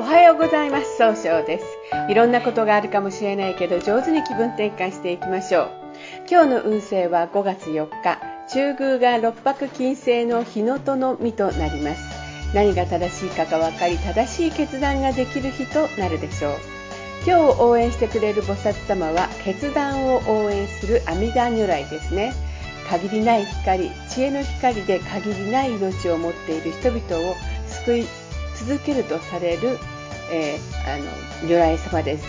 おはようございます。総称です。いろんなことがあるかもしれないけど上手に気分転換していきましょう。今日の運勢は5月4日。中宮が六白金星の日のとの実となります。何が正しいかが分かり正しい決断ができる日となるでしょう。今日応援してくれる菩薩様は決断を応援する阿弥陀如来ですね。限りない光知恵の光で限りない命を持っている人々を救い続けるとされる、えー、あの如来様です。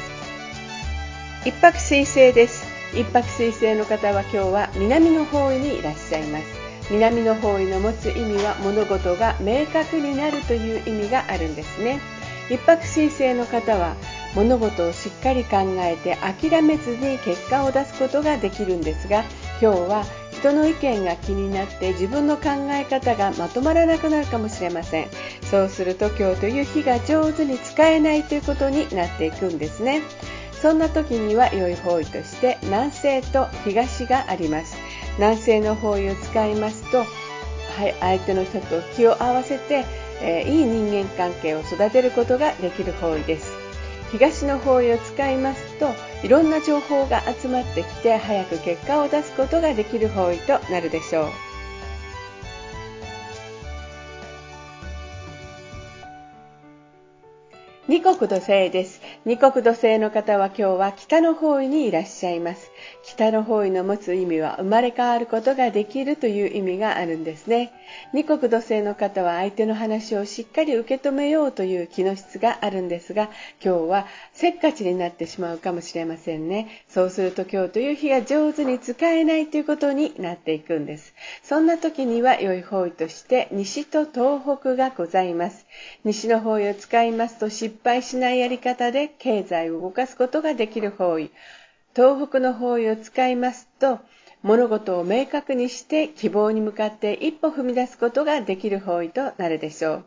一泊水星です。一泊水星の方は今日は南の方位にいらっしゃいます。南の方位の持つ意味は物事が明確になるという意味があるんですね。一泊水星の方は物事をしっかり考えて諦めずに結果を出すことができるんですが今日は人の意見が気になって自分の考え方がまとまらなくなるかもしれません。そうすると今日という日が上手に使えないということになっていくんですね。そんな時には良い方位として南西と東があります。南西の方位を使いますと、はい、相手の人と気を合わせて、えー、いい人間関係を育てることができる方位です。東の方位を使いますといろんな情報が集まってきて早く結果を出すことができる方位となるでしょう。二国土星です。二国土星の方は今日は北の方位にいらっしゃいます。北の方位の持つ意味は生まれ変わることができるという意味があるんですね。二国土星の方は相手の話をしっかり受け止めようという気の質があるんですが、今日はせっかちになってしまうかもしれませんね。そうすると今日という日が上手に使えないということになっていくんです。そんな時には良い方位として西と東北がございます。西の方位を使いますと失敗しないやり方で経済を動かすことができる方位。東北の方位を使いますと、物事を明確にして希望に向かって一歩踏み出すことができる方位となるでしょう。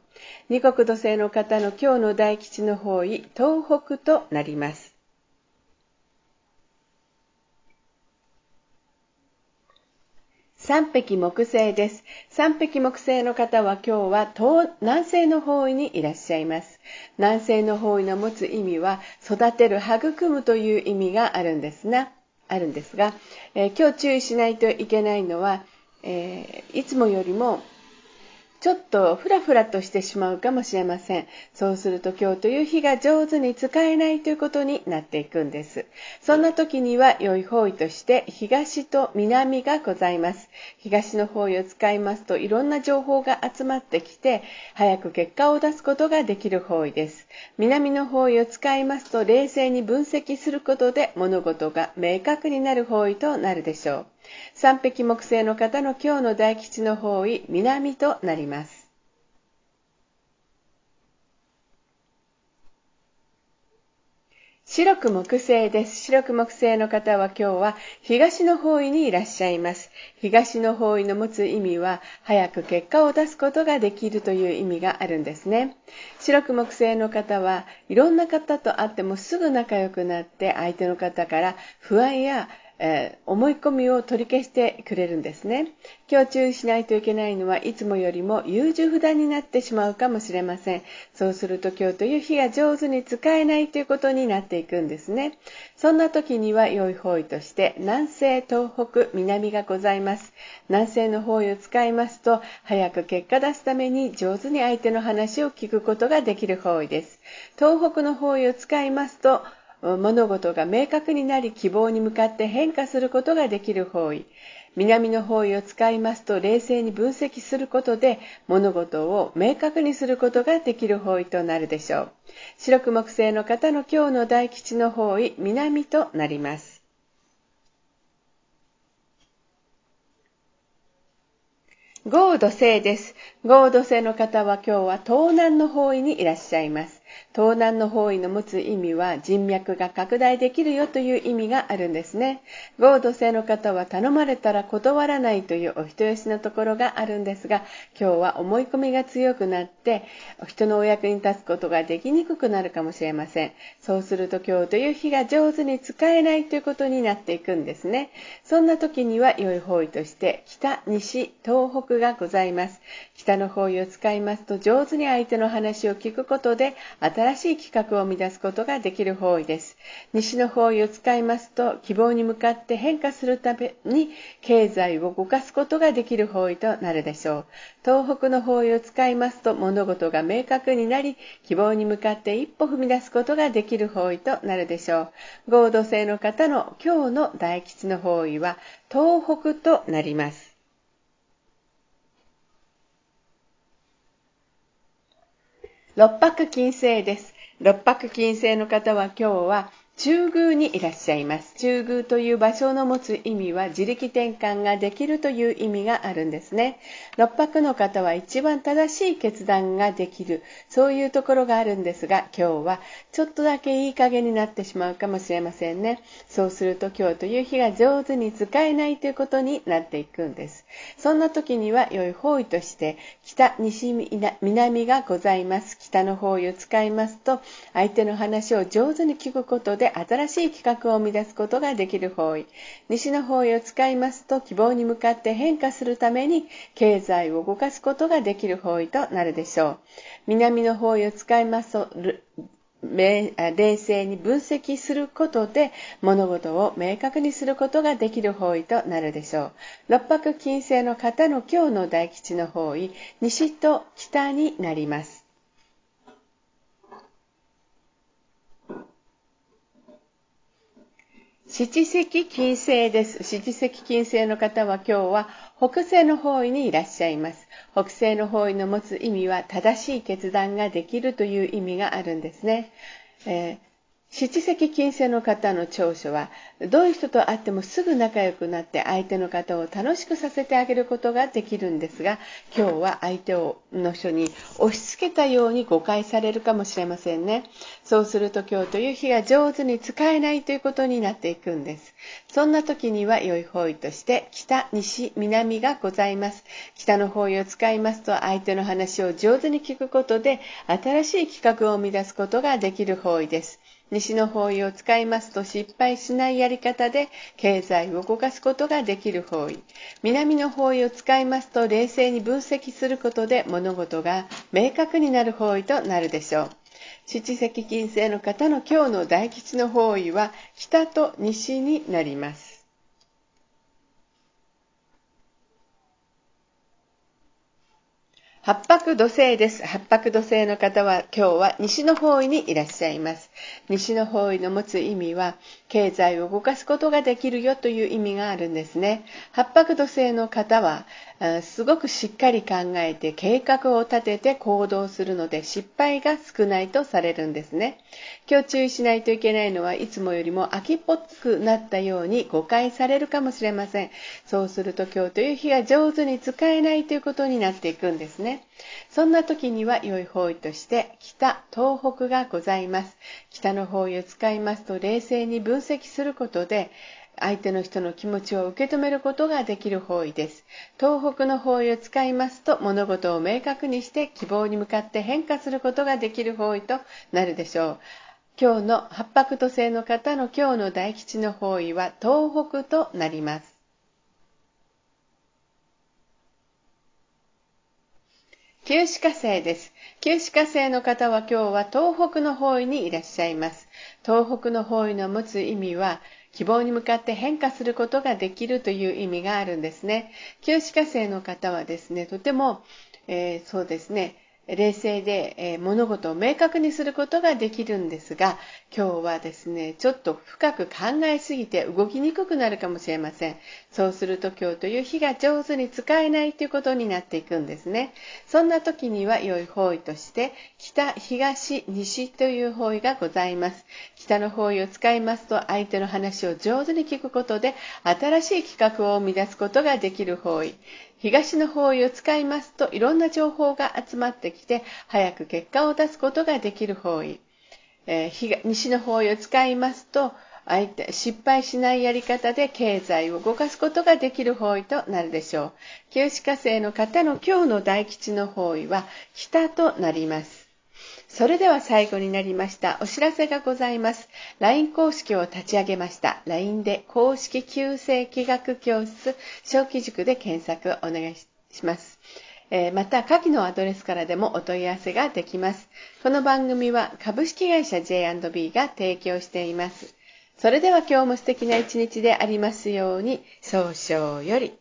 二国土星の方の今日の大吉の方位、東北となります。三匹木星です。三匹木星の方は今日は東南西の方位にいらっしゃいます。南西の方位の持つ意味は育てる、育むという意味があるんですな、あるんですが、えー、今日注意しないといけないのは、えー、いつもよりもちょっとフラフラとしてしまうかもしれません。そうすると今日という日が上手に使えないということになっていくんです。そんな時には良い方位として東と南がございます。東の方位を使いますといろんな情報が集まってきて早く結果を出すことができる方位です。南の方位を使いますと冷静に分析することで物事が明確になる方位となるでしょう。三匹木星の方の今日の大吉の方位、南となります。白く木星です。白く木星の方は今日は東の方位にいらっしゃいます。東の方位の持つ意味は早く結果を出すことができるという意味があるんですね。白く木星の方はいろんな方と会ってもすぐ仲良くなって相手の方から不安やえー、思い込みを取り消してくれるんですね。今日注意しないといけないのはいつもよりも優柔不断になってしまうかもしれません。そうすると今日という日が上手に使えないということになっていくんですね。そんな時には良い方位として南西、東北、南がございます。南西の方位を使いますと早く結果出すために上手に相手の話を聞くことができる方位です。東北の方位を使いますと物事が明確になり希望に向かって変化することができる方位南の方位を使いますと冷静に分析することで物事を明確にすることができる方位となるでしょう白く木星の方の今日の大吉の方位南となりますゴード星です。ゴード星の方は今日は東南の方位にいらっしゃいます。東南の方位の持つ意味は人脈が拡大できるよという意味があるんですね。合同性の方は頼まれたら断らないというお人よしのところがあるんですが、今日は思い込みが強くなって人のお役に立つことができにくくなるかもしれません。そうすると今日という日が上手に使えないということになっていくんですね。そんな時には良い方位として北、西、東北がございます。北の方位を使いますと上手に相手の話を聞くことで新新しい企画を生み出すことができる方位です。西の方位を使いますと、希望に向かって変化するために経済を動かすことができる方位となるでしょう。東北の方位を使いますと、物事が明確になり、希望に向かって一歩踏み出すことができる方位となるでしょう。合土星の方の今日の大吉の方位は東北となります。六白金星です。六白金星の方は今日は中宮にいらっしゃいます。中宮という場所の持つ意味は自力転換ができるという意味があるんですね。六白の方は一番正しい決断ができる、そういうところがあるんですが、今日はちょっとだけいい加減になってしまうかもしれませんね。そうすると今日という日が上手に使えないということになっていくんです。そんな時には良い方位として北、西、南がございます。北の方位を使いますと、相手の話を上手に聞くことでで新しい企画を生み出すことができる方位西の方位を使いますと希望に向かって変化するために経済を動かすことができる方位となるでしょう南の方位を使いますと冷静に分析することで物事を明確にすることができる方位となるでしょう。六白金星の方の今日の大吉の方位、西と北になります。七石金星です。七石金星の方は今日は北西の方位にいらっしゃいます。北西の方位の持つ意味は正しい決断ができるという意味があるんですね。えー七石金星の方の長所はどういう人と会ってもすぐ仲良くなって相手の方を楽しくさせてあげることができるんですが今日は相手をの人に押し付けたように誤解されるかもしれませんね。そうすると今日という日が上手に使えないということになっていくんです。そんな時には良い方位として北西南がございます。北の方位を使いますと相手の話を上手に聞くことで新しい企画を生み出すことができる方位です。西の方位を使いますと失敗しないやり方で経済を動かすことができる方位。南の方位を使いますと冷静に分析することで物事が明確になる方位となるでしょう。七石金星の方の今日の大吉の方位は北と西になります八白土星です。八白土星の方は今日は西の方位にいらっしゃいます。西の方位の持つ意味は経済を動かすことができるよという意味があるんですね。八白土星の方はすごくしっかり考えて計画を立てて行動するので失敗が少ないとされるんですね。今日注意しないといけないのはいつもよりも秋っぽくなったように誤解されるかもしれません。そうすると今日という日が上手に使えないということになっていくんですね。そんな時には良い方位として北、東北がございます。北の方位を使いますと冷静に分析することで相手の人の気持ちを受け止めることができる方位です。東北の方位を使いますと物事を明確にして希望に向かって変化することができる方位となるでしょう。今日の八白土星の方の今日の大吉の方位は東北となります。旧歯科生です。旧歯科生の方は今日は東北の方位にいらっしゃいます。東北の方位の持つ意味は、希望に向かって変化することができるという意味があるんですね。旧歯科生の方はですね、とても、えー、そうですね、冷静で、え、物事を明確にすることができるんですが今日はですねちょっと深く考えすぎて動きにくくなるかもしれません。そうすると今日という日が上手に使えないということになっていくんですね。そんな時には良い方位として北東西という方位がございます。北の方位を使いますと相手の話を上手に聞くことで新しい企画を生み出すことができる方位。東の方位を使いますといろんな情報が集まってきて早く結果を出すことができる方位、えー、西の方位を使いますと相手失敗しないやり方で経済を動かすことができる方位となるでしょう。旧歯科生の方の今日の大吉の方位は北となります。それでは最後になりました。お知らせがございます。LINE 公式を立ち上げました。LINE で公式旧世気学教室小規塾で検索お願いします。え、また、下記のアドレスからでもお問い合わせができます。この番組は株式会社 J&B が提供しています。それでは今日も素敵な一日でありますように、早々より。